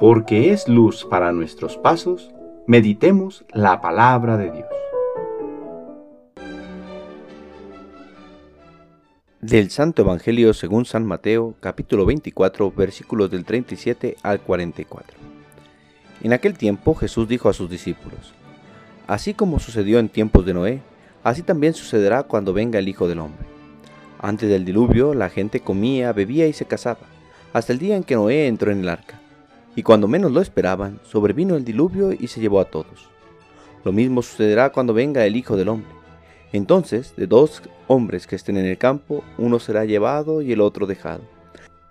porque es luz para nuestros pasos, meditemos la palabra de Dios. Del Santo Evangelio según San Mateo, capítulo 24, versículos del 37 al 44. En aquel tiempo Jesús dijo a sus discípulos, Así como sucedió en tiempos de Noé, así también sucederá cuando venga el Hijo del Hombre. Antes del diluvio la gente comía, bebía y se casaba, hasta el día en que Noé entró en el arca. Y cuando menos lo esperaban, sobrevino el diluvio y se llevó a todos. Lo mismo sucederá cuando venga el Hijo del Hombre. Entonces, de dos hombres que estén en el campo, uno será llevado y el otro dejado.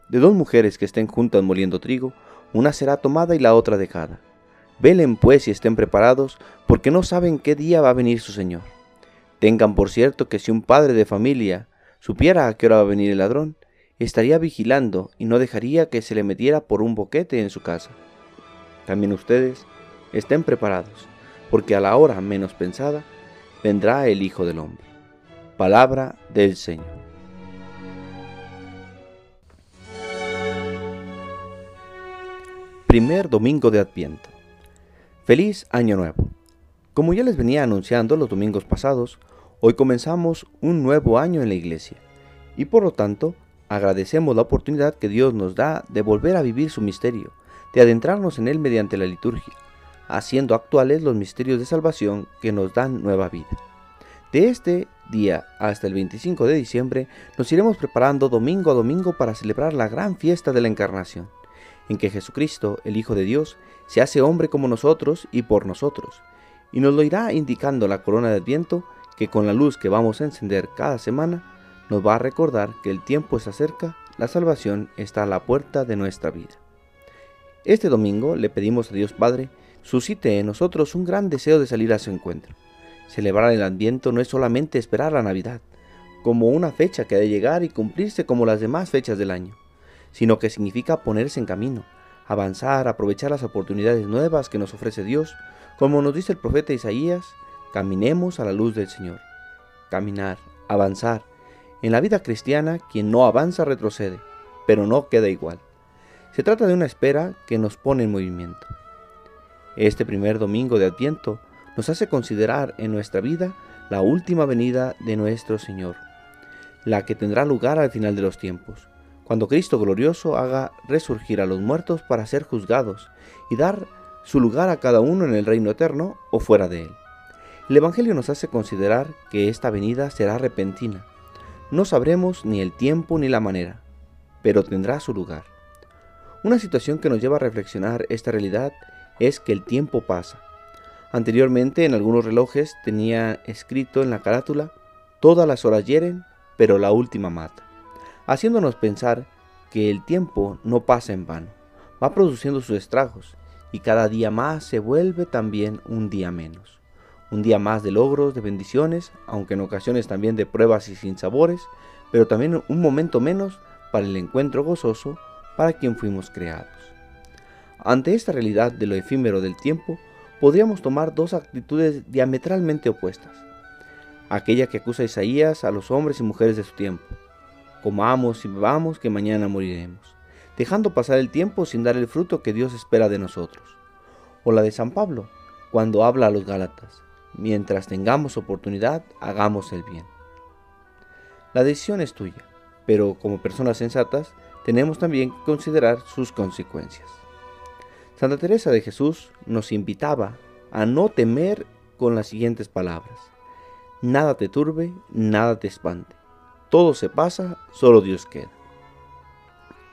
De dos mujeres que estén juntas moliendo trigo, una será tomada y la otra dejada. Velen pues y estén preparados, porque no saben qué día va a venir su Señor. Tengan por cierto que si un padre de familia supiera a qué hora va a venir el ladrón, estaría vigilando y no dejaría que se le metiera por un boquete en su casa. También ustedes estén preparados, porque a la hora menos pensada vendrá el Hijo del Hombre. Palabra del Señor. Primer domingo de Adviento. Feliz Año Nuevo. Como ya les venía anunciando los domingos pasados, hoy comenzamos un nuevo año en la iglesia y por lo tanto agradecemos la oportunidad que Dios nos da de volver a vivir su misterio, de adentrarnos en él mediante la liturgia, haciendo actuales los misterios de salvación que nos dan nueva vida. De este día hasta el 25 de diciembre nos iremos preparando domingo a domingo para celebrar la gran fiesta de la Encarnación en que Jesucristo, el Hijo de Dios, se hace hombre como nosotros y por nosotros, y nos lo irá indicando la corona de Adviento que con la luz que vamos a encender cada semana nos va a recordar que el tiempo está cerca, la salvación está a la puerta de nuestra vida. Este domingo le pedimos a Dios Padre suscite en nosotros un gran deseo de salir a su encuentro. Celebrar el Adviento no es solamente esperar la Navidad, como una fecha que ha de llegar y cumplirse como las demás fechas del año sino que significa ponerse en camino, avanzar, aprovechar las oportunidades nuevas que nos ofrece Dios, como nos dice el profeta Isaías, caminemos a la luz del Señor. Caminar, avanzar. En la vida cristiana, quien no avanza retrocede, pero no queda igual. Se trata de una espera que nos pone en movimiento. Este primer domingo de Adviento nos hace considerar en nuestra vida la última venida de nuestro Señor, la que tendrá lugar al final de los tiempos cuando Cristo glorioso haga resurgir a los muertos para ser juzgados y dar su lugar a cada uno en el reino eterno o fuera de él. El Evangelio nos hace considerar que esta venida será repentina. No sabremos ni el tiempo ni la manera, pero tendrá su lugar. Una situación que nos lleva a reflexionar esta realidad es que el tiempo pasa. Anteriormente en algunos relojes tenía escrito en la carátula, todas las horas hieren, pero la última mata haciéndonos pensar que el tiempo no pasa en vano, va produciendo sus estragos y cada día más se vuelve también un día menos. Un día más de logros, de bendiciones, aunque en ocasiones también de pruebas y sinsabores, pero también un momento menos para el encuentro gozoso para quien fuimos creados. Ante esta realidad de lo efímero del tiempo, podríamos tomar dos actitudes diametralmente opuestas. Aquella que acusa Isaías a los hombres y mujeres de su tiempo, comamos y bebamos que mañana moriremos, dejando pasar el tiempo sin dar el fruto que Dios espera de nosotros. O la de San Pablo, cuando habla a los Gálatas, mientras tengamos oportunidad, hagamos el bien. La decisión es tuya, pero como personas sensatas, tenemos también que considerar sus consecuencias. Santa Teresa de Jesús nos invitaba a no temer con las siguientes palabras. Nada te turbe, nada te espante todo se pasa, solo Dios queda.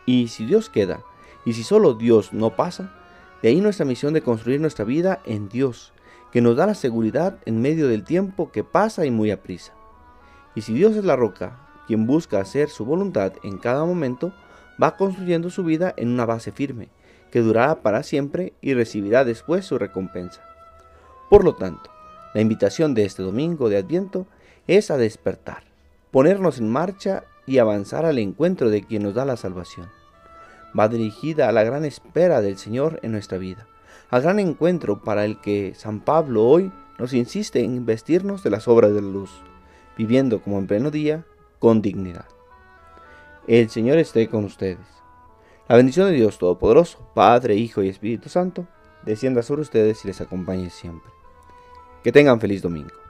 Y si Dios queda, y si solo Dios no pasa, de ahí nuestra misión de construir nuestra vida en Dios, que nos da la seguridad en medio del tiempo que pasa y muy aprisa. Y si Dios es la roca, quien busca hacer su voluntad en cada momento, va construyendo su vida en una base firme, que durará para siempre y recibirá después su recompensa. Por lo tanto, la invitación de este domingo de Adviento es a despertar ponernos en marcha y avanzar al encuentro de quien nos da la salvación. Va dirigida a la gran espera del Señor en nuestra vida, al gran encuentro para el que San Pablo hoy nos insiste en vestirnos de las obras de la luz, viviendo como en pleno día, con dignidad. El Señor esté con ustedes. La bendición de Dios Todopoderoso, Padre, Hijo y Espíritu Santo, descienda sobre ustedes y les acompañe siempre. Que tengan feliz domingo.